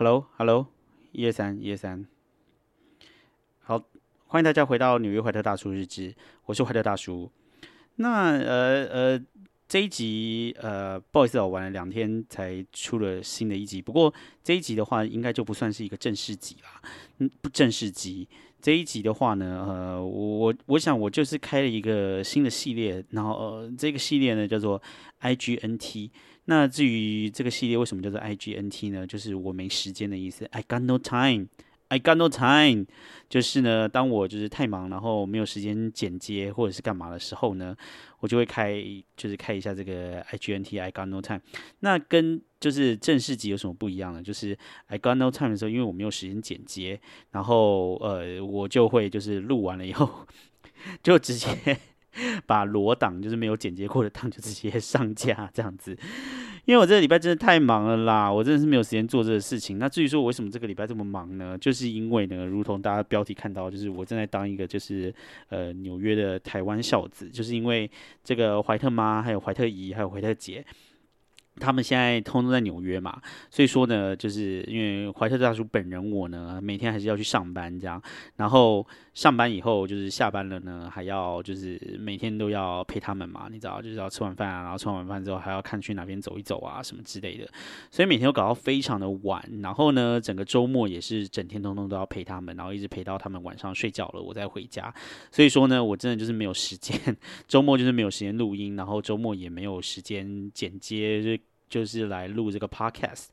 Hello，Hello，一二三，一二三。好，欢迎大家回到纽约怀特大叔日志，我是怀特大叔。那呃呃，这一集呃，不好意思，我玩了两天才出了新的一集。不过这一集的话，应该就不算是一个正式集啦，嗯，不正式集。这一集的话呢，呃，我我想我就是开了一个新的系列，然后呃，这个系列呢叫做 IGNT。那至于这个系列为什么叫做 IGNT 呢？就是我没时间的意思，I got no time，I got no time。就是呢，当我就是太忙，然后没有时间剪接或者是干嘛的时候呢，我就会开，就是开一下这个 IGNT，I got no time。那跟就是正式集有什么不一样呢？就是 I got no time 的时候，因为我没有时间剪接，然后呃，我就会就是录完了以后，就直接。把裸档就是没有剪接过的档就直接上架这样子，因为我这个礼拜真的太忙了啦，我真的是没有时间做这个事情。那至于说我为什么这个礼拜这么忙呢？就是因为呢，如同大家标题看到，就是我正在当一个就是呃纽约的台湾孝子，就是因为这个怀特妈、还有怀特姨、还有怀特姐。他们现在通通在纽约嘛，所以说呢，就是因为怀特大叔本人我呢，每天还是要去上班这样，然后上班以后就是下班了呢，还要就是每天都要陪他们嘛，你知道，就是要吃完饭啊，然后吃完晚饭之后还要看去哪边走一走啊什么之类的，所以每天都搞到非常的晚，然后呢，整个周末也是整天通通都要陪他们，然后一直陪到他们晚上睡觉了，我再回家，所以说呢，我真的就是没有时间，周末就是没有时间录音，然后周末也没有时间剪接。就就是来录这个 podcast，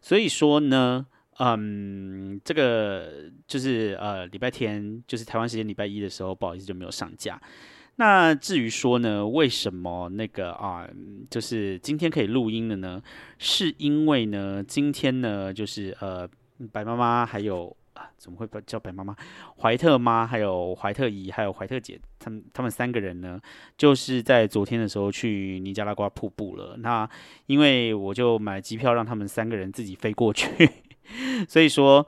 所以说呢，嗯，这个就是呃礼拜天，就是台湾时间礼拜一的时候，不好意思就没有上架。那至于说呢，为什么那个啊，就是今天可以录音的呢？是因为呢，今天呢，就是呃白妈妈还有。怎么会叫白妈妈？怀特妈，还有怀特姨，还有怀特姐，他们他们三个人呢，就是在昨天的时候去尼加拉瓜瀑布了。那因为我就买机票让他们三个人自己飞过去，所以说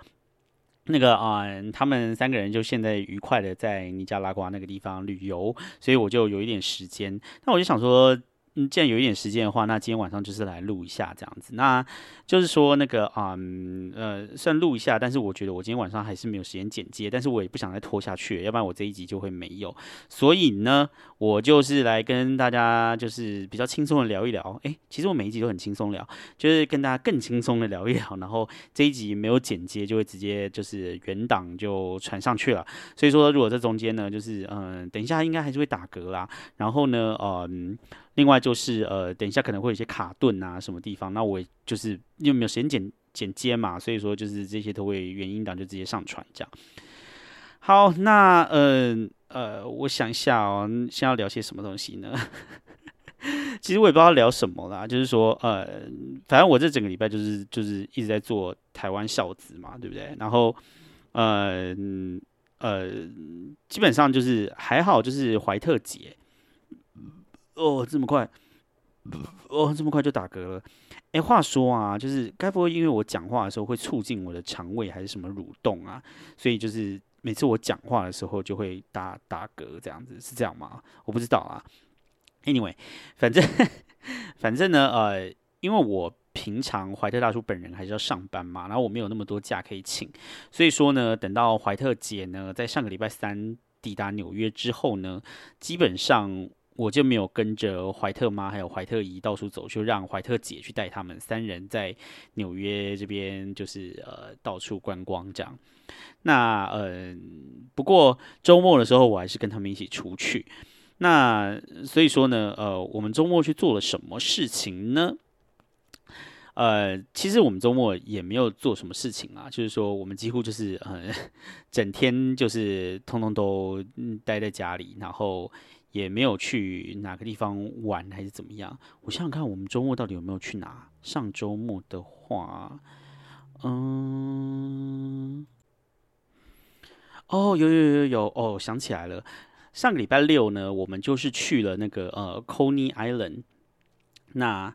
那个啊，他们三个人就现在愉快的在尼加拉瓜那个地方旅游，所以我就有一点时间。那我就想说。嗯，既然有一点时间的话，那今天晚上就是来录一下这样子。那就是说那个啊，呃，虽然录一下，但是我觉得我今天晚上还是没有时间剪接，但是我也不想再拖下去，要不然我这一集就会没有。所以呢，我就是来跟大家就是比较轻松的聊一聊。诶，其实我每一集都很轻松聊，就是跟大家更轻松的聊一聊。然后这一集没有剪接，就会直接就是原档就传上去了。所以说，如果这中间呢，就是嗯，等一下应该还是会打嗝啦。然后呢，嗯。另外就是呃，等一下可能会有一些卡顿啊，什么地方？那我就是因为没有时间剪剪接嘛，所以说就是这些都会原因档就直接上传这样。好，那呃呃，我想一下哦，先要聊些什么东西呢？其实我也不知道聊什么啦，就是说呃，反正我这整个礼拜就是就是一直在做台湾孝子嘛，对不对？然后呃呃，基本上就是还好，就是怀特节。哦，这么快，哦，这么快就打嗝了。哎，话说啊，就是该不会因为我讲话的时候会促进我的肠胃，还是什么蠕动啊？所以就是每次我讲话的时候就会打打嗝，这样子是这样吗？我不知道啊。Anyway，反正 反正呢，呃，因为我平常怀特大叔本人还是要上班嘛，然后我没有那么多假可以请，所以说呢，等到怀特姐呢在上个礼拜三抵达纽约之后呢，基本上。我就没有跟着怀特妈还有怀特姨到处走，就让怀特姐去带他们三人在纽约这边，就是呃到处观光这样。那呃，不过周末的时候我还是跟他们一起出去。那所以说呢，呃，我们周末去做了什么事情呢？呃，其实我们周末也没有做什么事情啊，就是说我们几乎就是呃 整天就是通通都待在家里，然后。也没有去哪个地方玩还是怎么样？我想想看，我们周末到底有没有去哪？上周末的话，嗯，哦，有有有有哦，想起来了，上个礼拜六呢，我们就是去了那个呃，Coney Island。那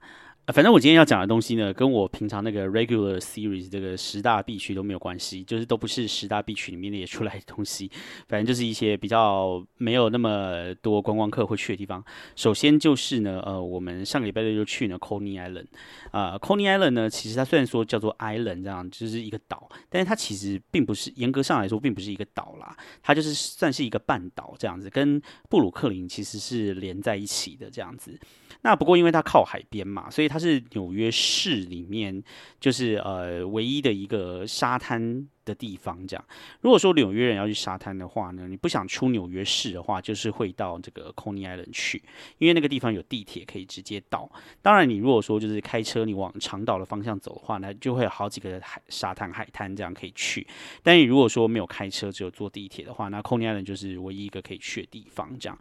反正我今天要讲的东西呢，跟我平常那个 regular series 这个十大必区都没有关系，就是都不是十大必区里面列出来的东西。反正就是一些比较没有那么多观光客会去的地方。首先就是呢，呃，我们上个礼拜六就去呢 Coney Island。啊，Coney Island 呢，其实它虽然说叫做 island 这样，就是一个岛，但是它其实并不是严格上来说并不是一个岛啦，它就是算是一个半岛这样子，跟布鲁克林其实是连在一起的这样子。那不过因为它靠海边嘛，所以它它是纽约市里面就是呃唯一的一个沙滩的地方。这样，如果说纽约人要去沙滩的话呢，你不想出纽约市的话，就是会到这个 Coney Island 去，因为那个地方有地铁可以直接到。当然，你如果说就是开车你往长岛的方向走的话，那就会有好几个海沙滩海滩这样可以去。但你如果说没有开车，只有坐地铁的话，那 Coney Island 就是唯一一个可以去的地方。这样。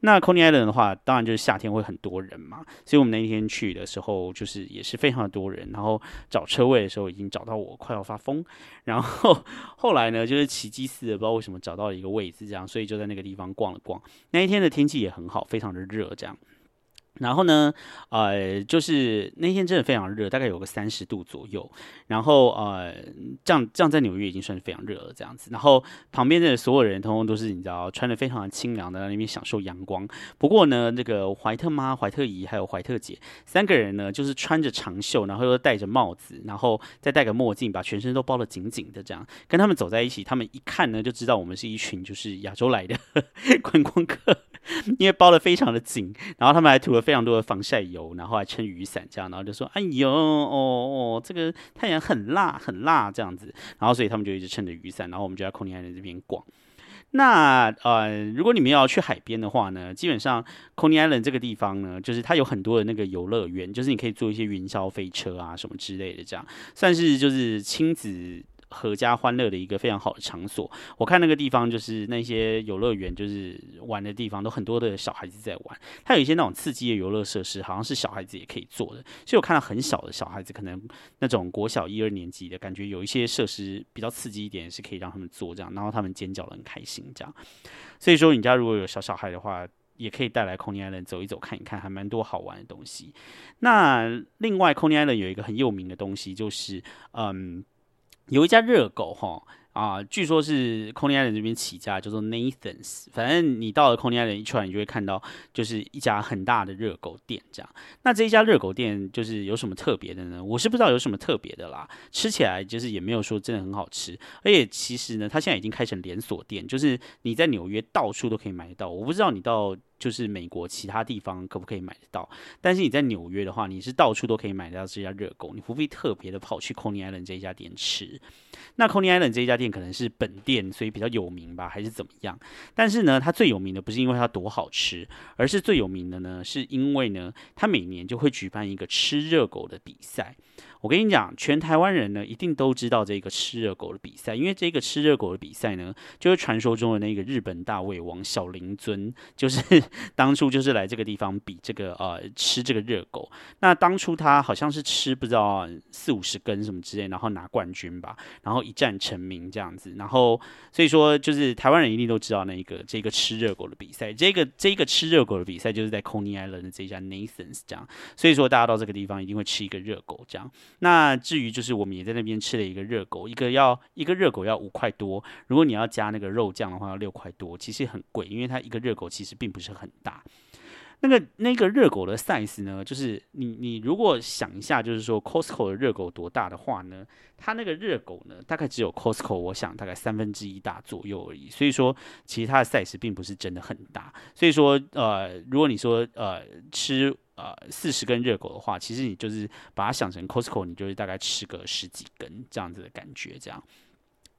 那 Coney Island 的话，当然就是夏天会很多人嘛，所以我们那天去的时候，就是也是非常的多人。然后找车位的时候，已经找到我快要发疯。然后后后来呢，就是奇迹似的，不知道为什么找到了一个位置，这样，所以就在那个地方逛了逛。那一天的天气也很好，非常的热，这样。然后呢，呃，就是那天真的非常热，大概有个三十度左右。然后呃，这样这样在纽约已经算是非常热了，这样子。然后旁边的所有人，通通都是你知道，穿的非常的清凉的，在那边享受阳光。不过呢，那个怀特妈、怀特姨还有怀特姐三个人呢，就是穿着长袖，然后又戴着帽子，然后再戴个墨镜，把全身都包得紧紧的，这样跟他们走在一起，他们一看呢，就知道我们是一群就是亚洲来的 观光客。因为包的非常的紧，然后他们还涂了非常多的防晒油，然后还撑雨伞这样，然后就说：“哎呦，哦哦，这个太阳很辣，很辣这样子。”然后所以他们就一直撑着雨伞，然后我们就在空尼海伦这边逛。那呃，如果你们要去海边的话呢，基本上 Coney Island 这个地方呢，就是它有很多的那个游乐园，就是你可以坐一些云霄飞车啊什么之类的，这样算是就是亲子。合家欢乐的一个非常好的场所。我看那个地方就是那些游乐园，就是玩的地方，都很多的小孩子在玩。它有一些那种刺激的游乐设施，好像是小孩子也可以做的。所以我看到很小的小孩子，可能那种国小一二年级的感觉，有一些设施比较刺激一点，是可以让他们做这样，然后他们尖叫的很开心这样。所以说，你家如果有小小孩的话，也可以带来 Coney Island 走一走看一看，还蛮多好玩的东西。那另外，Coney Island 有一个很有名的东西，就是嗯。有一家热狗哈啊，据说是 Coney Island 这边起家，叫做 Nathan's。反正你到了 Coney Island 一出来，你就会看到就是一家很大的热狗店这样。那这一家热狗店就是有什么特别的呢？我是不知道有什么特别的啦。吃起来就是也没有说真的很好吃，而且其实呢，它现在已经开成连锁店，就是你在纽约到处都可以买得到。我不知道你到。就是美国其他地方可不可以买得到？但是你在纽约的话，你是到处都可以买到这家热狗，你不必特别的跑去 Coney Island 这一家店吃。那 Coney Island 这一家店可能是本店，所以比较有名吧，还是怎么样？但是呢，它最有名的不是因为它多好吃，而是最有名的呢，是因为呢，它每年就会举办一个吃热狗的比赛。我跟你讲，全台湾人呢一定都知道这个吃热狗的比赛，因为这个吃热狗的比赛呢，就是传说中的那个日本大胃王小林尊，就是 当初就是来这个地方比这个呃吃这个热狗。那当初他好像是吃不知道四五十根什么之类，然后拿冠军吧，然后一战成名这样子。然后所以说，就是台湾人一定都知道那个这个吃热狗的比赛，这个这个吃热狗的比赛就是在 Coney Island 的这家 Nathan's 这样。所以说，大家到这个地方一定会吃一个热狗这样。那至于就是我们也在那边吃了一个热狗，一个要一个热狗要五块多，如果你要加那个肉酱的话要六块多，其实很贵，因为它一个热狗其实并不是很大。那个那个热狗的 size 呢，就是你你如果想一下，就是说 Costco 的热狗多大的话呢，它那个热狗呢大概只有 Costco 我想大概三分之一大左右而已，所以说其实它的 size 并不是真的很大。所以说呃，如果你说呃吃。呃，四十根热狗的话，其实你就是把它想成 Costco，你就是大概吃个十几根这样子的感觉，这样。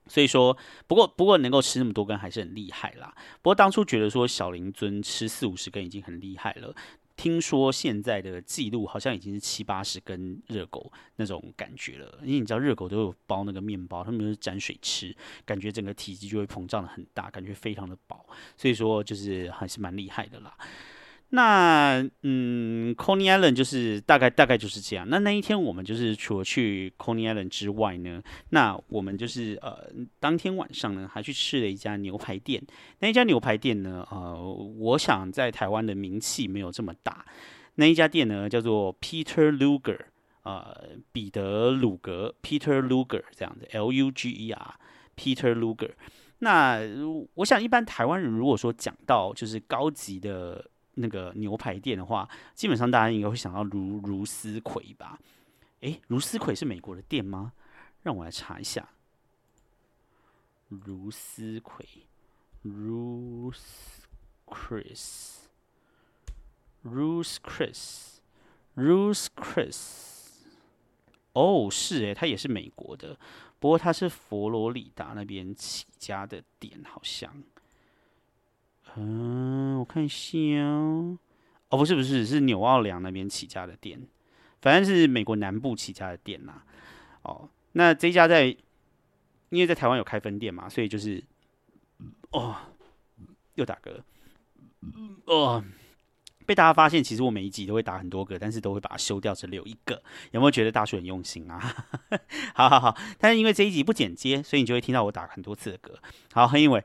所以说，不过不过能够吃那么多根还是很厉害啦。不过当初觉得说小林尊吃四五十根已经很厉害了，听说现在的记录好像已经是七八十根热狗那种感觉了。因为你知道热狗都有包那个面包，他们都是沾水吃，感觉整个体积就会膨胀的很大，感觉非常的饱。所以说就是还是蛮厉害的啦。那嗯，Coney Island 就是大概大概就是这样。那那一天我们就是除了去 Coney Island 之外呢，那我们就是呃当天晚上呢还去吃了一家牛排店。那一家牛排店呢，呃，我想在台湾的名气没有这么大。那一家店呢叫做 Peter Luger，呃，彼得鲁格 Peter Luger 这样子，L U G E R Peter Luger。那我想，一般台湾人如果说讲到就是高级的那个牛排店的话，基本上大家应该会想到如如斯葵吧？诶，如斯葵是美国的店吗？让我来查一下。如斯葵，Ruth Chris，Ruth Chris，Ruth Chris。哦，是诶，它也是美国的。不过它是佛罗里达那边起家的店，好像。嗯，我看一下哦。哦，不是不是，是纽奥良那边起家的店，反正是美国南部起家的店呐。哦，那这家在，因为在台湾有开分店嘛，所以就是，哦，又打嗝，哦。被大家发现，其实我每一集都会打很多个，但是都会把它修掉，只留一个。有没有觉得大叔很用心啊？好好好，但是因为这一集不剪接，所以你就会听到我打很多次的歌。好，因为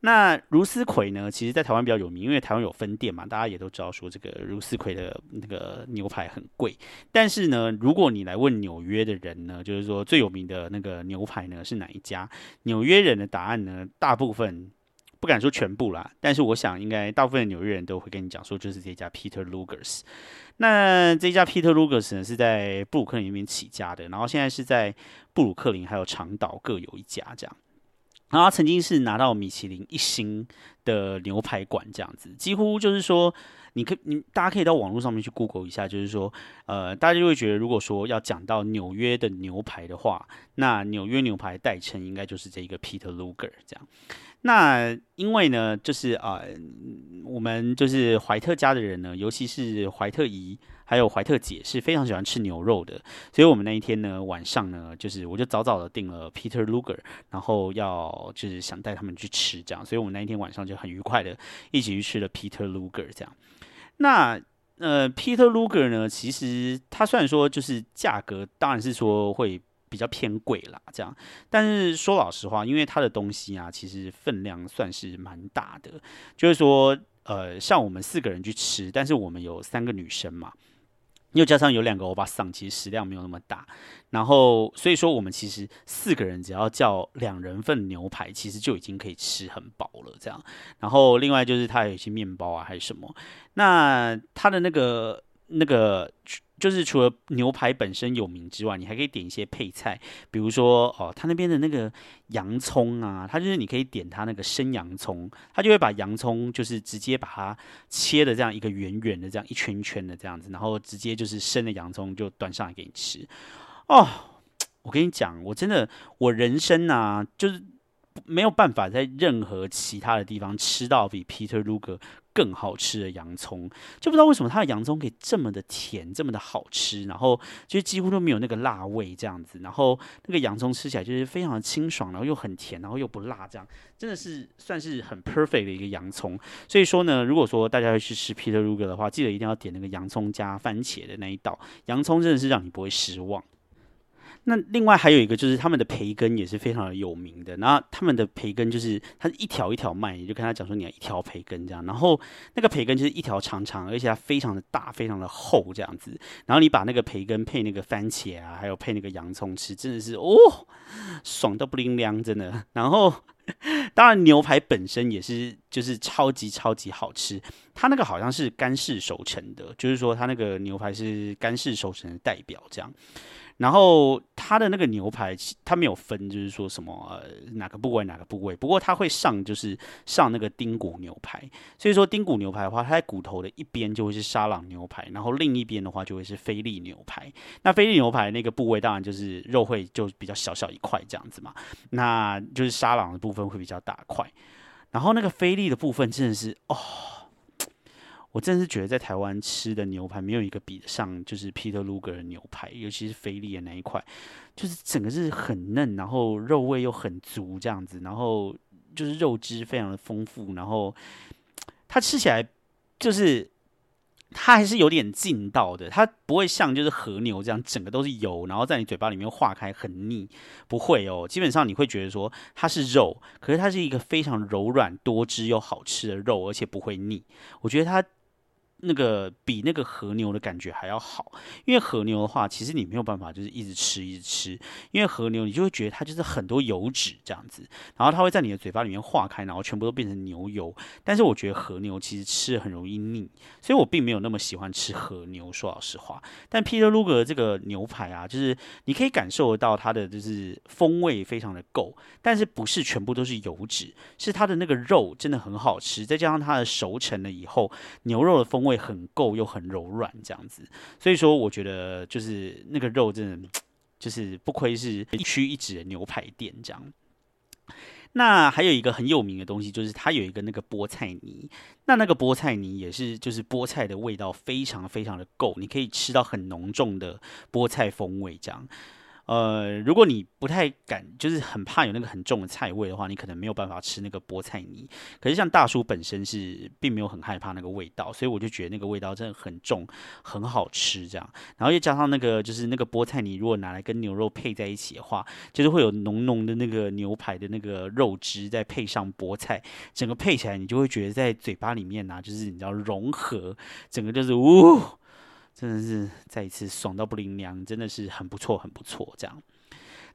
那如斯葵呢，其实在台湾比较有名，因为台湾有分店嘛，大家也都知道说这个如斯葵的那个牛排很贵。但是呢，如果你来问纽约的人呢，就是说最有名的那个牛排呢是哪一家？纽约人的答案呢，大部分。不敢说全部啦，但是我想应该大部分的纽约人都会跟你讲说，就是这家 Peter Luger's。那这家 Peter Luger's 呢是在布鲁克林那边起家的，然后现在是在布鲁克林还有长岛各有一家这样。然后他曾经是拿到米其林一星的牛排馆这样子，几乎就是说，你可你大家可以到网络上面去 Google 一下，就是说，呃，大家就会觉得，如果说要讲到纽约的牛排的话，那纽约牛排代称应该就是这一个 Peter Luger 这样。那因为呢，就是啊，我们就是怀特家的人呢，尤其是怀特姨还有怀特姐是非常喜欢吃牛肉的，所以我们那一天呢晚上呢，就是我就早早的订了 Peter Luger，然后要就是想带他们去吃这样，所以我们那一天晚上就很愉快的一起去吃了 Peter Luger 这样。那呃，Peter Luger 呢，其实它虽然说就是价格当然是说会。比较偏贵啦，这样。但是说老实话，因为它的东西啊，其实分量算是蛮大的。就是说，呃，像我们四个人去吃，但是我们有三个女生嘛，又加上有两个欧巴桑，其实食量没有那么大。然后，所以说我们其实四个人只要叫两人份牛排，其实就已经可以吃很饱了。这样。然后另外就是它有一些面包啊，还是什么。那它的那个那个。就是除了牛排本身有名之外，你还可以点一些配菜，比如说哦，他那边的那个洋葱啊，他就是你可以点他那个生洋葱，他就会把洋葱就是直接把它切的这样一个圆圆的这样一圈圈的这样子，然后直接就是生的洋葱就端上来给你吃。哦，我跟你讲，我真的我人生啊，就是没有办法在任何其他的地方吃到比 Peter Luger。更好吃的洋葱，就不知道为什么它的洋葱可以这么的甜，这么的好吃，然后就几乎都没有那个辣味这样子，然后那个洋葱吃起来就是非常的清爽，然后又很甜，然后又不辣，这样真的是算是很 perfect 的一个洋葱。所以说呢，如果说大家要去吃 Peter Luger 的话，记得一定要点那个洋葱加番茄的那一道，洋葱真的是让你不会失望。那另外还有一个就是他们的培根也是非常的有名的，然后他们的培根就是它是一条一条卖，你就跟他讲说你要一条培根这样，然后那个培根就是一条长长，而且它非常的大，非常的厚这样子，然后你把那个培根配那个番茄啊，还有配那个洋葱吃，真的是哦，爽到不灵凉，真的。然后当然牛排本身也是就是超级超级好吃，它那个好像是干式熟成的，就是说它那个牛排是干式熟成的代表这样。然后它的那个牛排，它没有分，就是说什么呃哪个部位哪个部位。不过它会上，就是上那个丁骨牛排。所以说丁骨牛排的话，它在骨头的一边就会是沙朗牛排，然后另一边的话就会是菲力牛排。那菲力牛排那个部位当然就是肉会就比较小小一块这样子嘛。那就是沙朗的部分会比较大块。然后那个菲力的部分真的是哦。我真是觉得在台湾吃的牛排没有一个比得上，就是 Peter Luger 的牛排，尤其是菲力的那一块，就是整个是很嫩，然后肉味又很足这样子，然后就是肉汁非常的丰富，然后它吃起来就是它还是有点劲道的，它不会像就是和牛这样整个都是油，然后在你嘴巴里面化开很腻，不会哦，基本上你会觉得说它是肉，可是它是一个非常柔软多汁又好吃的肉，而且不会腻，我觉得它。那个比那个和牛的感觉还要好，因为和牛的话，其实你没有办法就是一直吃一直吃，因为和牛你就会觉得它就是很多油脂这样子，然后它会在你的嘴巴里面化开，然后全部都变成牛油。但是我觉得和牛其实吃很容易腻，所以我并没有那么喜欢吃和牛。说老实话，但 Peter Luger 这个牛排啊，就是你可以感受得到它的就是风味非常的够，但是不是全部都是油脂，是它的那个肉真的很好吃，再加上它的熟成了以后，牛肉的风。味很够又很柔软这样子，所以说我觉得就是那个肉真的就是不愧是一区一指的牛排店这样。那还有一个很有名的东西，就是它有一个那个菠菜泥，那那个菠菜泥也是就是菠菜的味道非常非常的够，你可以吃到很浓重的菠菜风味这样。呃，如果你不太敢，就是很怕有那个很重的菜味的话，你可能没有办法吃那个菠菜泥。可是像大叔本身是并没有很害怕那个味道，所以我就觉得那个味道真的很重，很好吃这样。然后又加上那个就是那个菠菜泥，如果拿来跟牛肉配在一起的话，就是会有浓浓的那个牛排的那个肉汁，再配上菠菜，整个配起来你就会觉得在嘴巴里面呐，就是你知道融合，整个就是呜。真的是再一次爽到不灵娘，真的是很不错，很不错。这样，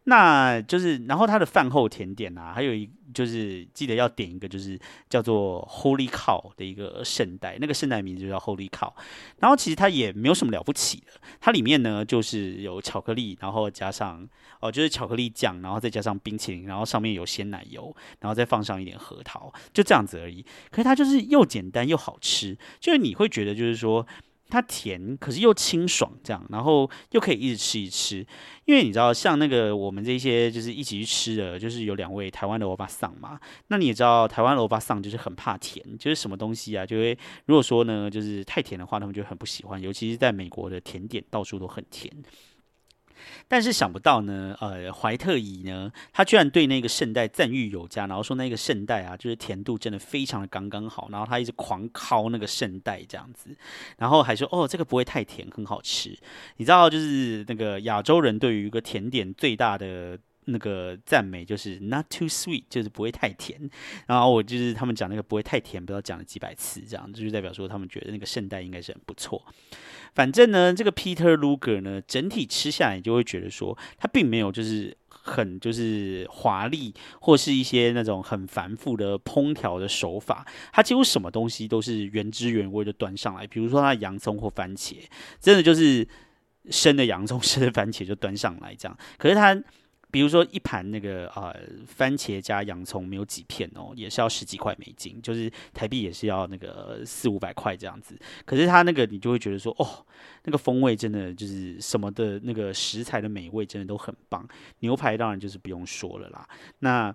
那就是，然后它的饭后甜点啊，还有一就是记得要点一个，就是叫做 Holy Cow 的一个圣代，那个圣代名字就叫 Holy Cow。然后其实它也没有什么了不起的，它里面呢就是有巧克力，然后加上哦就是巧克力酱，然后再加上冰淇淋，然后上面有鲜奶油，然后再放上一点核桃，就这样子而已。可是它就是又简单又好吃，就是你会觉得就是说。它甜，可是又清爽，这样，然后又可以一直吃一吃。因为你知道，像那个我们这些就是一起去吃的，就是有两位台湾的欧巴桑嘛。那你也知道，台湾的欧巴桑就是很怕甜，就是什么东西啊，就会如果说呢，就是太甜的话，他们就很不喜欢。尤其是在美国的甜点到处都很甜。但是想不到呢，呃，怀特乙呢，他居然对那个圣代赞誉有加，然后说那个圣代啊，就是甜度真的非常的刚刚好，然后他一直狂敲那个圣代这样子，然后还说哦，这个不会太甜，很好吃。你知道，就是那个亚洲人对于一个甜点最大的。那个赞美就是 not too sweet，就是不会太甜。然后我就是他们讲那个不会太甜，不知道讲了几百次，这样就是代表说他们觉得那个圣代应该是很不错。反正呢，这个 Peter Luger 呢，整体吃下来就会觉得说，它并没有就是很就是华丽，或是一些那种很繁复的烹调的手法。它几乎什么东西都是原汁原味的端上来，比如说它的洋葱或番茄，真的就是生的洋葱、生的番茄就端上来这样。可是它。比如说一盘那个呃番茄加洋葱没有几片哦，也是要十几块美金，就是台币也是要那个四五百块这样子。可是它那个你就会觉得说，哦，那个风味真的就是什么的那个食材的美味真的都很棒。牛排当然就是不用说了啦，那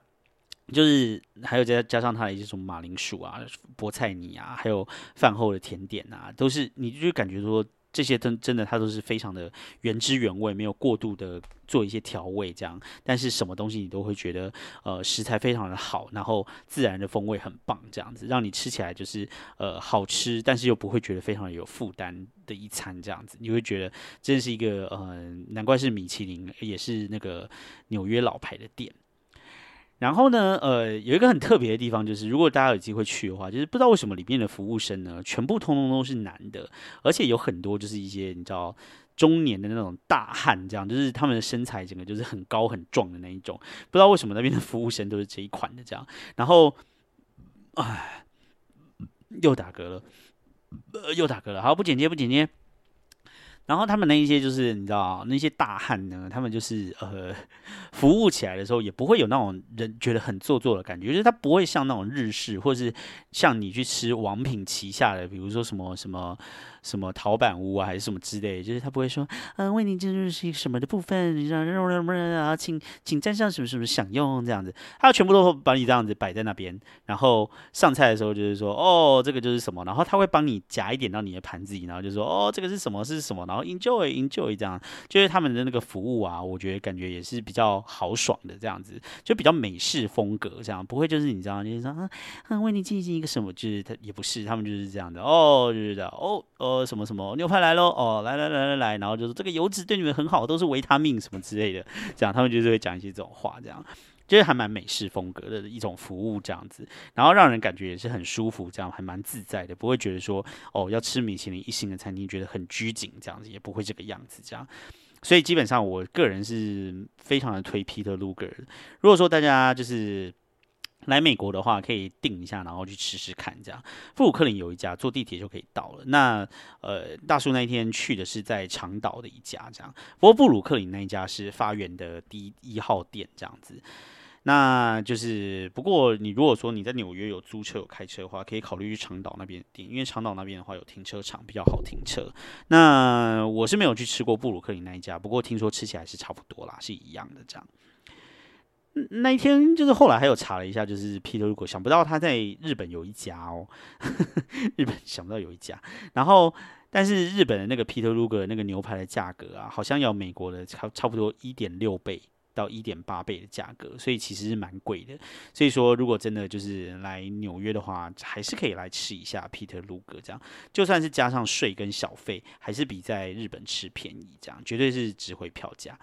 就是还有加加上它的一些什么马铃薯啊、菠菜泥啊，还有饭后的甜点啊，都是你就感觉说。这些真真的，它都是非常的原汁原味，没有过度的做一些调味这样。但是什么东西你都会觉得，呃，食材非常的好，然后自然的风味很棒，这样子让你吃起来就是呃好吃，但是又不会觉得非常有负担的一餐这样子。你会觉得真是一个呃，难怪是米其林，也是那个纽约老牌的店。然后呢，呃，有一个很特别的地方，就是如果大家有机会去的话，就是不知道为什么里面的服务生呢，全部通通都是男的，而且有很多就是一些你知道中年的那种大汉，这样就是他们的身材整个就是很高很壮的那一种，不知道为什么那边的服务生都是这一款的这样。然后，唉，又打嗝了，呃，又打嗝了，好，不剪接，不剪接。然后他们那一些就是你知道那些大汉呢，他们就是呃 服务起来的时候也不会有那种人觉得很做作的感觉，就是他不会像那种日式，或是像你去吃王品旗下的，比如说什么什么。什么陶板屋啊，还是什么之类，就是他不会说，嗯，为您进入是一个什么的部分，让让让让啊，请请站上什么什么享用这样子，他全部都把你这样子摆在那边，然后上菜的时候就是说，哦，这个就是什么，然后他会帮你夹一点到你的盘子里，然后就说，哦，这个是什么是什么，然后 enjoy enjoy 这样，就是他们的那个服务啊，我觉得感觉也是比较豪爽的这样子，就比较美式风格这样，不会就是你知道，就是说啊，为你进行一个什么，就是他也不是，他们就是这样的，哦，就是的，哦。呃，什么什么牛排来喽？哦，来来来来来，然后就是这个油脂对你们很好，都是维他命什么之类的，这样他们就是会讲一些这种话，这样。就是还蛮美式风格的一种服务这样子，然后让人感觉也是很舒服，这样还蛮自在的，不会觉得说哦要吃米其林一星的餐厅觉得很拘谨这样子，也不会这个样子这样。所以基本上我个人是非常的推 Peter Luger。如果说大家就是来美国的话，可以订一下，然后去吃吃看这样。布鲁克林有一家，坐地铁就可以到了。那呃，大叔那一天去的是在长岛的一家这样，不过布鲁克林那一家是发源的第一号店这样子。那就是，不过你如果说你在纽约有租车有开车的话，可以考虑去长岛那边订，因为长岛那边的话有停车场，比较好停车。那我是没有去吃过布鲁克林那一家，不过听说吃起来是差不多啦，是一样的这样。那一天就是后来还有查了一下，就是 Peter 如果想不到他在日本有一家哦，日本想不到有一家，然后但是日本的那个 Peter Luger 那个牛排的价格啊，好像要美国的差差不多一点六倍。到一点八倍的价格，所以其实是蛮贵的。所以说，如果真的就是来纽约的话，还是可以来吃一下 Peter Luger 这样，就算是加上税跟小费，还是比在日本吃便宜，这样绝对是值回票价。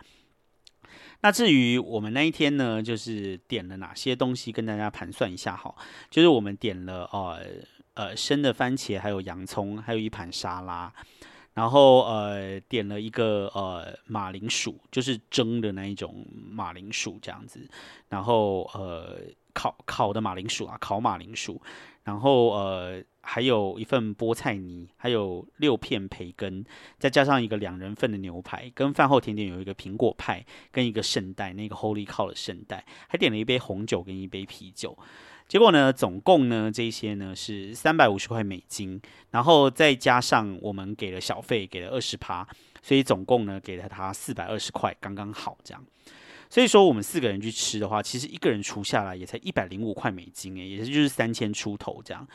那至于我们那一天呢，就是点了哪些东西，跟大家盘算一下哈，就是我们点了呃呃生的番茄，还有洋葱，还有一盘沙拉。然后呃点了一个呃马铃薯，就是蒸的那一种马铃薯这样子，然后呃烤烤的马铃薯啊，烤马铃薯，然后呃还有一份菠菜泥，还有六片培根，再加上一个两人份的牛排，跟饭后甜点有一个苹果派，跟一个圣代那个 Holy Cow 的圣代，还点了一杯红酒跟一杯啤酒。结果呢，总共呢，这些呢是三百五十块美金，然后再加上我们给了小费，给了二十趴，所以总共呢给了他四百二十块，刚刚好这样。所以说我们四个人去吃的话，其实一个人除下来也才一百零五块美金诶，也就是三千出头这样。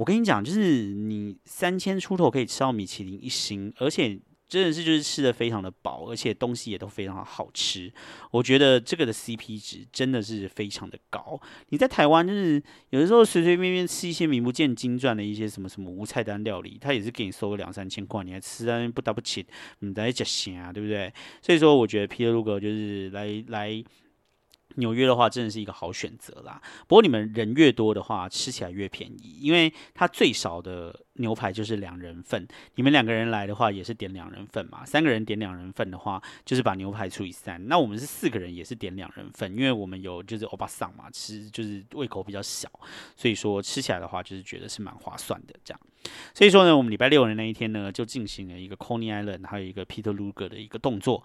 我跟你讲，就是你三千出头可以吃到米其林一星，而且。真的是就是吃的非常的饱，而且东西也都非常的好吃。我觉得这个的 CP 值真的是非常的高。你在台湾就是有的时候随随便便吃一些名不见经传的一些什么什么无菜单料理，他也是给你收个两三千块，你还吃啊不打不起，你在吃咸啊，对不对？所以说我觉得皮特鲁格就是来来。纽约的话，真的是一个好选择啦。不过你们人越多的话，吃起来越便宜，因为它最少的牛排就是两人份。你们两个人来的话，也是点两人份嘛。三个人点两人份的话，就是把牛排除以三。那我们是四个人，也是点两人份，因为我们有就是欧巴桑嘛，吃就是胃口比较小，所以说吃起来的话，就是觉得是蛮划算的这样。所以说呢，我们礼拜六的那一天呢，就进行了一个 Coney Island，还有一个 Peter Luger 的一个动作。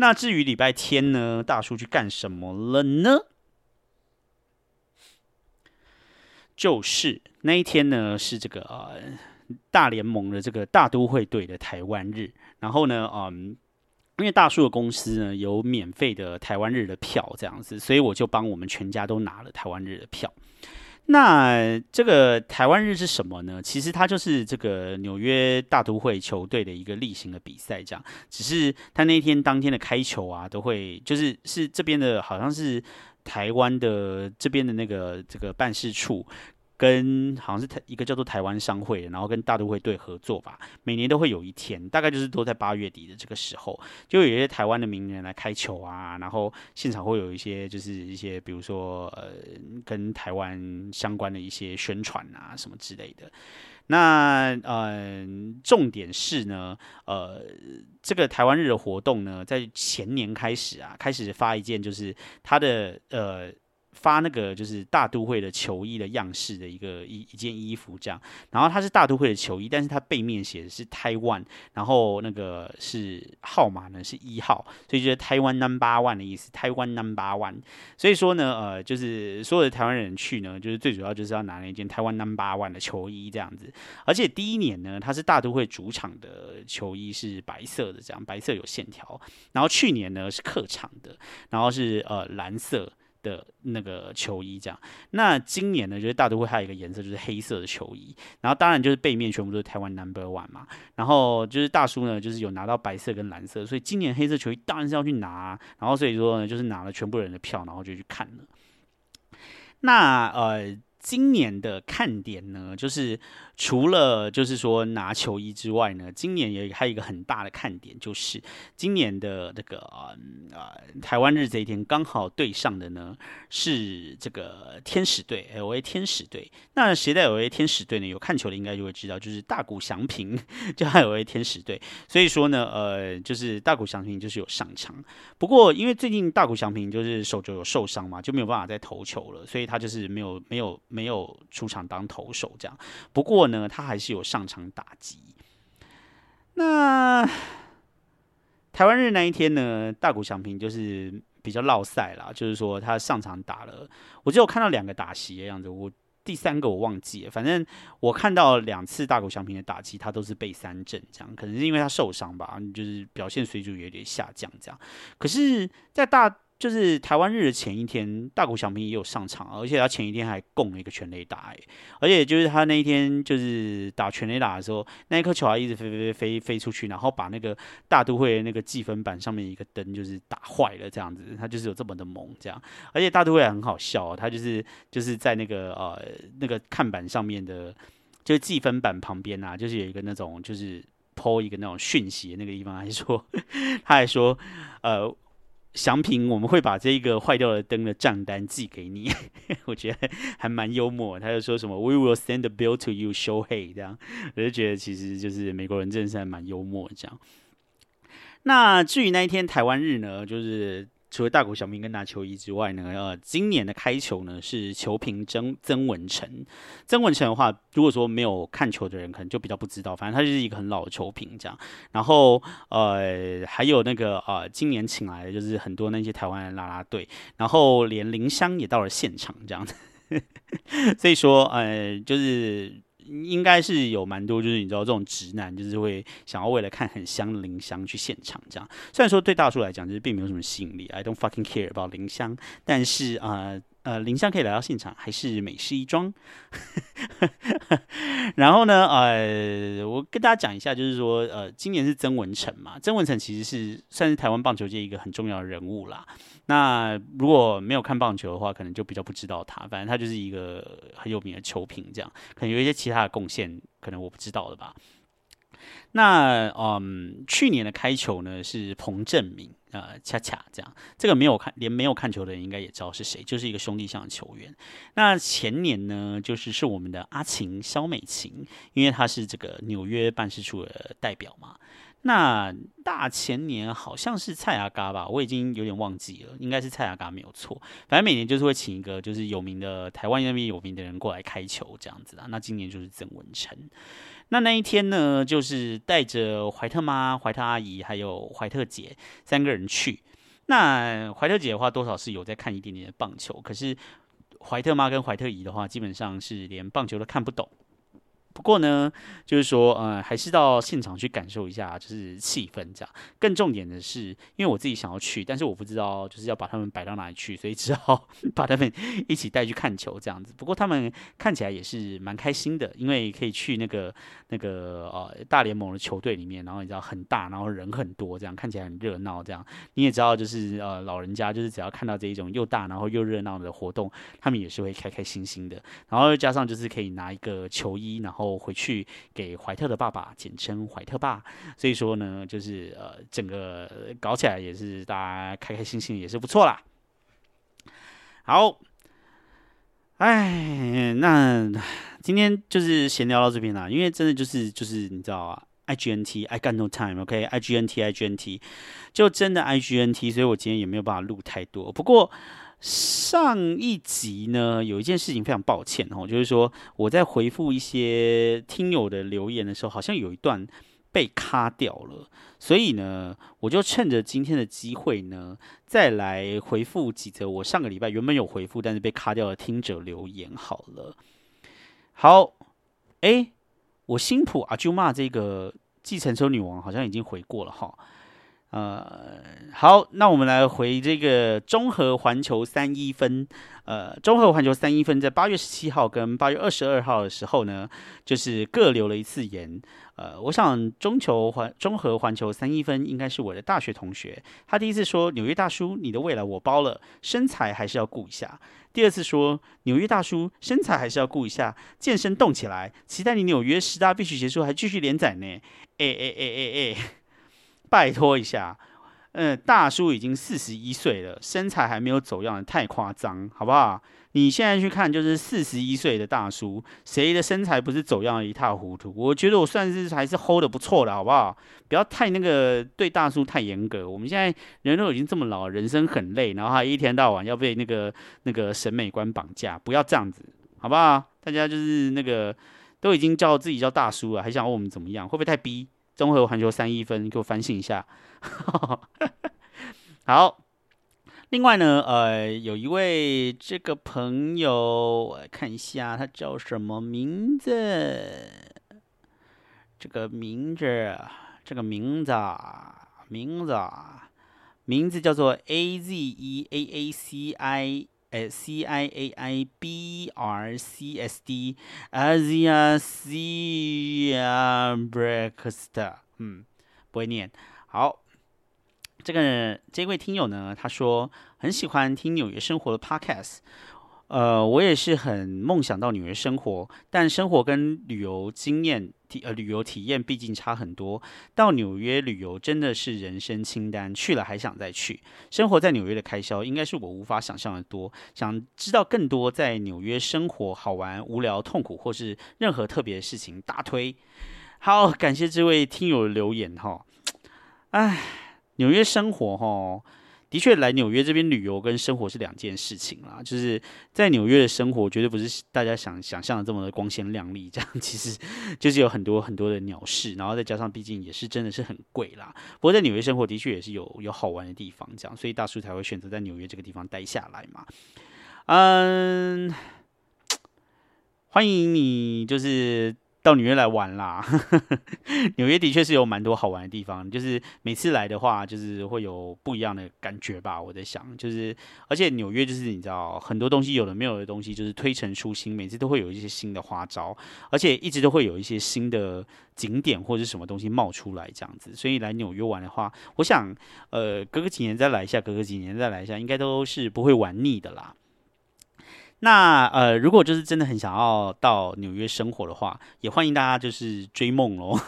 那至于礼拜天呢，大叔去干什么了呢？就是那一天呢，是这个大联盟的这个大都会队的台湾日。然后呢，嗯，因为大叔的公司呢有免费的台湾日的票这样子，所以我就帮我们全家都拿了台湾日的票。那这个台湾日是什么呢？其实它就是这个纽约大都会球队的一个例行的比赛，这样。只是他那天当天的开球啊，都会就是是这边的，好像是台湾的这边的那个这个办事处。跟好像是台一个叫做台湾商会，然后跟大都会队合作吧，每年都会有一天，大概就是都在八月底的这个时候，就有一些台湾的名人来开球啊，然后现场会有一些就是一些比如说呃跟台湾相关的一些宣传啊什么之类的。那呃重点是呢，呃这个台湾日的活动呢，在前年开始啊，开始发一件就是他的呃。发那个就是大都会的球衣的样式的一个一一件衣服这样，然后它是大都会的球衣，但是它背面写的是台湾，然后那个是号码呢是一号，所以就是台湾 number one 的意思，台湾 number one。所以说呢，呃，就是所有的台湾人去呢，就是最主要就是要拿那件台湾 number one 的球衣这样子。而且第一年呢，它是大都会主场的球衣是白色的，这样白色有线条。然后去年呢是客场的，然后是呃蓝色。的那个球衣这样，那今年呢，就是大都会还有一个颜色就是黑色的球衣，然后当然就是背面全部都是台湾 Number One 嘛，然后就是大叔呢，就是有拿到白色跟蓝色，所以今年黑色球衣当然是要去拿，然后所以说呢，就是拿了全部人的票，然后就去看了。那呃，今年的看点呢，就是除了就是说拿球衣之外呢，今年也还有一个很大的看点，就是今年的这个呃台湾日这一天刚好对上的呢是这个天使队，L A 天使队。那谁在 L A 天使队呢？有看球的应该就会知道，就是大谷翔平 就 L A 天使队。所以说呢，呃，就是大谷翔平就是有上场。不过因为最近大谷翔平就是手肘有受伤嘛，就没有办法再投球了，所以他就是没有没有没有出场当投手这样。不过呢，他还是有上场打击。那台湾日那一天呢，大谷翔平就是比较落赛啦，就是说他上场打了，我只有看到两个打席的样子，我第三个我忘记了，反正我看到两次大谷翔平的打击，他都是被三振，这样可能是因为他受伤吧，就是表现水准有点下降这样。可是，在大就是台湾日的前一天，大谷翔平也有上场，而且他前一天还供了一个全垒打，哎，而且就是他那一天就是打全垒打的时候，那一颗球还一直飞飞飞飞飞出去，然后把那个大都会那个计分板上面一个灯就是打坏了，这样子，他就是有这么的猛，这样，而且大都会很好笑，他就是就是在那个呃那个看板上面的，就是计分板旁边啊，就是有一个那种就是抛一个那种讯息的那个地方，还说 他还说呃。祥平，我们会把这个坏掉的灯的账单寄给你，我觉得还蛮幽默。他就说什么 “We will send the bill to you, show hey” 这样，我就觉得其实就是美国人真的是还蛮幽默这样。那至于那一天台湾日呢，就是。除了大谷小明跟拿球衣之外呢，呃，今年的开球呢是球评曾曾文成。曾文成的话，如果说没有看球的人，可能就比较不知道。反正他就是一个很老的球评这样。然后呃，还有那个呃，今年请来的就是很多那些台湾的啦啦队，然后连林香也到了现场这样子。所以说呃，就是。应该是有蛮多，就是你知道这种直男，就是会想要为了看很香的林香去现场这样。虽然说对大叔来讲，就是并没有什么吸引力，I don't fucking care about 林香，但是啊。呃林香可以来到现场，还是美事一桩。然后呢，呃，我跟大家讲一下，就是说，呃，今年是曾文成嘛，曾文成其实是算是台湾棒球界一个很重要的人物啦。那如果没有看棒球的话，可能就比较不知道他。反正他就是一个很有名的球评，这样可能有一些其他的贡献，可能我不知道的吧。那嗯，去年的开球呢是彭正明。呃，恰恰这样，这个没有看，连没有看球的人应该也知道是谁，就是一个兄弟象的球员。那前年呢，就是是我们的阿晴肖美琴，因为她是这个纽约办事处的代表嘛。那大前年好像是蔡阿嘎吧，我已经有点忘记了，应该是蔡阿嘎没有错。反正每年就是会请一个就是有名的台湾那边有名的人过来开球这样子啊。那今年就是曾文成。那那一天呢，就是带着怀特妈、怀特阿姨还有怀特姐三个人去。那怀特姐的话，多少是有在看一点点的棒球，可是怀特妈跟怀特姨的话，基本上是连棒球都看不懂。不过呢，就是说，呃，还是到现场去感受一下，就是气氛这样。更重点的是，因为我自己想要去，但是我不知道就是要把他们摆到哪里去，所以只好 把他们 一起带去看球这样子。不过他们看起来也是蛮开心的，因为可以去那个那个呃大联盟的球队里面，然后你知道很大，然后人很多，这样看起来很热闹。这样你也知道，就是呃老人家就是只要看到这一种又大然后又热闹的活动，他们也是会开开心心的。然后又加上就是可以拿一个球衣，然后。我回去给怀特的爸爸，简称怀特爸。所以说呢，就是呃，整个搞起来也是大家开开心心，也是不错啦。好，哎，那今天就是闲聊到这边啦，因为真的就是就是你知道啊，IGNT，I got no time，OK，IGNT，IGNT，就真的 IGNT，所以我今天也没有办法录太多。不过。上一集呢，有一件事情非常抱歉哦，就是说我在回复一些听友的留言的时候，好像有一段被卡掉了，所以呢，我就趁着今天的机会呢，再来回复几则我上个礼拜原本有回复但是被卡掉的听者留言。好了，好，哎，我新普阿舅骂这个计程车女王好像已经回过了哈。呃，好，那我们来回这个中和环球三一分。呃，中和环球三一分在八月十七号跟八月二十二号的时候呢，就是各留了一次言。呃，我想中球环中和环球三一分应该是我的大学同学。他第一次说纽约大叔，你的未来我包了，身材还是要顾一下。第二次说纽约大叔，身材还是要顾一下，健身动起来。期待你纽约十大必须结束还继续连载呢。哎哎哎哎哎，拜托一下。嗯，大叔已经四十一岁了，身材还没有走样的，太夸张，好不好？你现在去看，就是四十一岁的大叔，谁的身材不是走样一塌糊涂？我觉得我算是还是 hold 的不错的，好不好？不要太那个对大叔太严格。我们现在人都已经这么老，人生很累，然后还一天到晚要被那个那个审美观绑架，不要这样子，好不好？大家就是那个都已经叫自己叫大叔了，还想问我们怎么样？会不会太逼？综合环球三一分，给我反省一下。好，另外呢，呃，有一位这个朋友，我看一下他叫什么名字？这个名字，这个名字，名字，名字叫做 A Z E A A C I C I A I B R C S D Asia Sea Breakfast，嗯，不会念。好，这个这位听友呢，他说很喜欢听纽约生活的 podcast。呃，我也是很梦想到纽约生活，但生活跟旅游经验体呃旅游体验毕竟差很多。到纽约旅游真的是人生清单，去了还想再去。生活在纽约的开销应该是我无法想象的多。想知道更多在纽约生活好玩、无聊、痛苦或是任何特别的事情，大推。好，感谢这位听友的留言哈。唉，纽约生活哈，的确来纽约这边旅游跟生活是两件事情啦。就是在纽约的生活，绝对不是大家想想象的这么的光鲜亮丽。这样 其实就是有很多很多的鸟事，然后再加上毕竟也是真的是很贵啦。不过在纽约生活的确也是有有好玩的地方，这样，所以大叔才会选择在纽约这个地方待下来嘛。嗯，欢迎你，就是。到纽约来玩啦，纽约的确是有蛮多好玩的地方，就是每次来的话，就是会有不一样的感觉吧。我在想，就是而且纽约就是你知道，很多东西有的没有的东西，就是推陈出新，每次都会有一些新的花招，而且一直都会有一些新的景点或者什么东西冒出来这样子。所以来纽约玩的话，我想，呃，隔个几年再来一下，隔个几年再来一下，应该都是不会玩腻的啦。那呃，如果就是真的很想要到纽约生活的话，也欢迎大家就是追梦喽。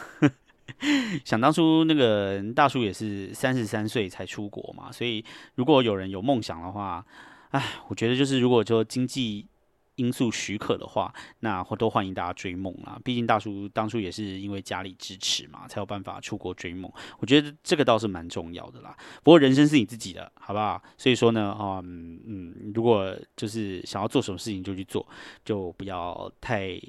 想当初那个大叔也是三十三岁才出国嘛，所以如果有人有梦想的话，哎，我觉得就是如果说经济。因素许可的话，那都欢迎大家追梦啦。毕竟大叔当初也是因为家里支持嘛，才有办法出国追梦。我觉得这个倒是蛮重要的啦。不过人生是你自己的，好不好？所以说呢，啊，嗯，如果就是想要做什么事情就去做，就不要太、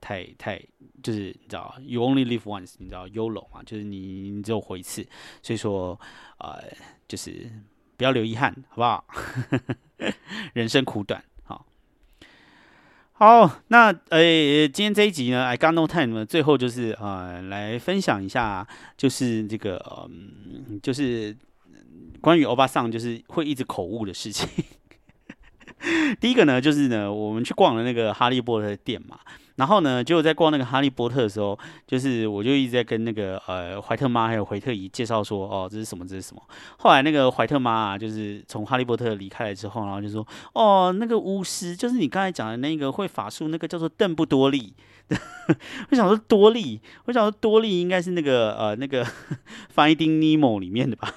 太、太，就是你知道，you only live once，你知道，YOLO 嘛，就是你你只有活一次。所以说，呃，就是不要留遗憾，好不好？人生苦短。好，那呃，今天这一集呢，I got no time 呢，最后就是呃，来分享一下，就是这个，嗯，就是关于欧巴桑，就是会一直口误的事情。第一个呢，就是呢，我们去逛了那个哈利波特店嘛。然后呢，就在逛那个哈利波特的时候，就是我就一直在跟那个呃怀特妈还有怀特姨介绍说，哦，这是什么，这是什么。后来那个怀特妈啊，就是从哈利波特离开了之后，然后就说，哦，那个巫师就是你刚才讲的那个会法术那个叫做邓布多利。我想说多利，我想说多利应该是那个呃那个 Finding Nemo 里面的吧。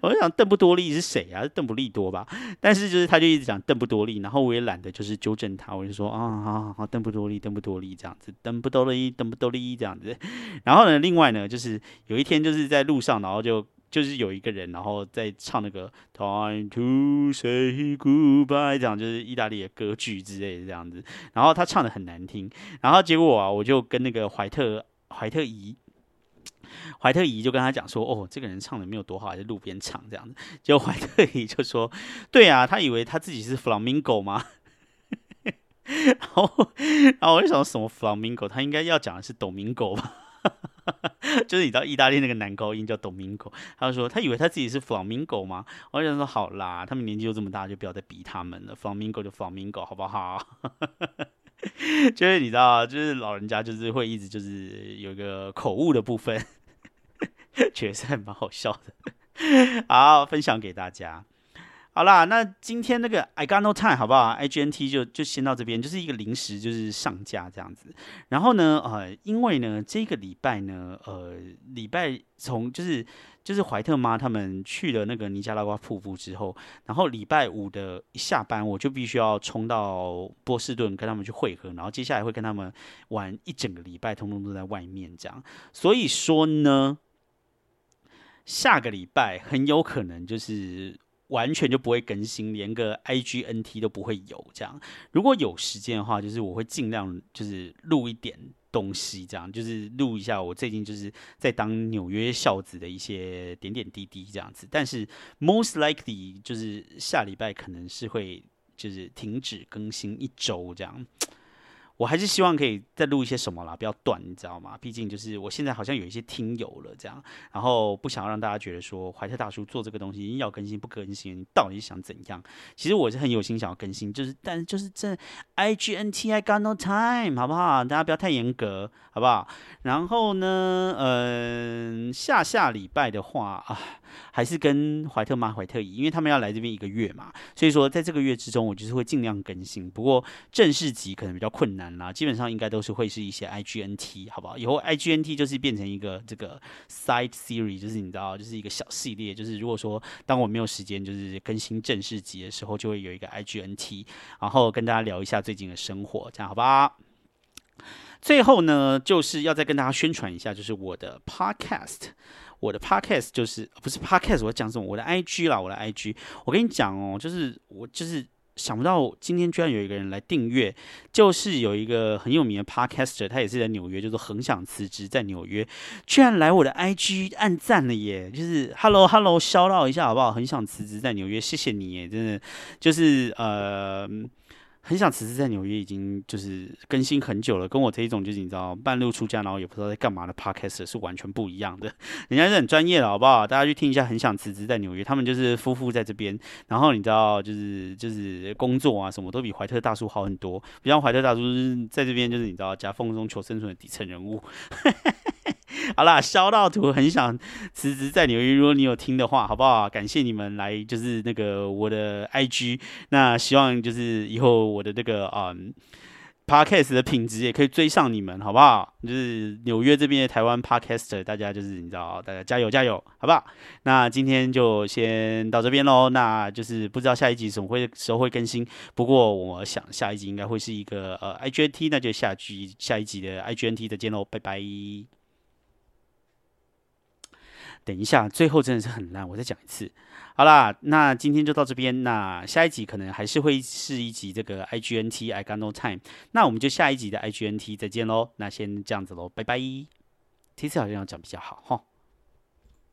我就想邓布多利是谁啊？是邓布利多吧？但是就是他就一直讲邓布多利，然后我也懒得就是纠正他，我就说啊，好好好，邓布多利，邓布多利这样子，邓布多利，邓布多利这样子。然后呢，另外呢，就是有一天就是在路上，然后就就是有一个人，然后在唱那个 Time to Say Goodbye，这样就是意大利的歌剧之类的这样子。然后他唱的很难听，然后结果啊，我就跟那个怀特怀特姨。怀特姨就跟他讲说：“哦，这个人唱的没有多好，还是路边唱这样子。”结果怀特姨就说：“对啊，他以为他自己是 flamingo 吗？” 然后，然后我就想什么 flamingo？他应该要讲的是 domingo 吧？就是你知道意大利那个男高音叫 domingo。他就说他以为他自己是 flamingo 吗？我就想说好啦，他们年纪又这么大，就不要再逼他们了。flamingo 就 flamingo 好不好？就是你知道，就是老人家就是会一直就是有一个口误的部分，觉得还蛮好笑的。好，分享给大家。好啦，那今天那个 I got no time 好不好？IGNT 就就先到这边，就是一个临时就是上架这样子。然后呢，呃，因为呢这个礼拜呢，呃，礼拜从就是就是怀特妈他们去了那个尼加拉瓜瀑布之后，然后礼拜五的一下班，我就必须要冲到波士顿跟他们去会合，然后接下来会跟他们玩一整个礼拜，通通都在外面这样。所以说呢，下个礼拜很有可能就是。完全就不会更新，连个 IGNT 都不会有这样。如果有时间的话，就是我会尽量就是录一点东西，这样就是录一下我最近就是在当纽约孝子的一些点点滴滴这样子。但是 most likely 就是下礼拜可能是会就是停止更新一周这样。我还是希望可以再录一些什么啦，不要断，你知道吗？毕竟就是我现在好像有一些听友了，这样，然后不想要让大家觉得说怀特大叔做这个东西要更新不更新，你到底想怎样？其实我是很有心想要更新，就是但就是这 I G N T I got no time，好不好？大家不要太严格，好不好？然后呢，嗯，下下礼拜的话啊。还是跟怀特妈、怀特姨，因为他们要来这边一个月嘛，所以说在这个月之中，我就是会尽量更新。不过正式集可能比较困难啦，基本上应该都是会是一些 IGNT，好不好？以后 IGNT 就是变成一个这个 side series，就是你知道，就是一个小系列。就是如果说当我没有时间就是更新正式集的时候，就会有一个 IGNT，然后跟大家聊一下最近的生活，这样好吧？最后呢，就是要再跟大家宣传一下，就是我的 podcast。我的 podcast 就是不是 podcast，我讲什么？我的 IG 啦，我的 IG。我跟你讲哦，就是我就是想不到今天居然有一个人来订阅，就是有一个很有名的 podcaster，他也是在纽约，就是很想辞职在纽约，居然来我的 IG 按赞了耶！就是 Hello Hello，消唠一下好不好？很想辞职在纽约，谢谢你耶，真的就是呃。很想辞职在纽约，已经就是更新很久了。跟我这一种就是你知道半路出家，然后也不知道在干嘛的 podcast 是完全不一样的。人家是很专业的，好不好？大家去听一下。很想辞职在纽约，他们就是夫妇在这边，然后你知道就是就是工作啊什么都比怀特大叔好很多。不像怀特大叔在这边就是你知道夹缝中求生存的底层人物。好啦，肖道图很想辞职在纽约。如果你有听的话，好不好？感谢你们来，就是那个我的 IG。那希望就是以后我的这个嗯，Podcast 的品质也可以追上你们，好不好？就是纽约这边的台湾 Podcaster，大家就是你知道，大家加油加油，好不好？那今天就先到这边喽。那就是不知道下一集什么会时候会更新，不过我想下一集应该会是一个呃 IGNT，那就下集下一集的 IGNT 再见喽，拜拜。等一下，最后真的是很烂，我再讲一次。好啦，那今天就到这边。那下一集可能还是会是一集这个 IGNT I got no time。那我们就下一集的 IGNT 再见喽。那先这样子喽，拜拜。这次好像要讲比较好哈。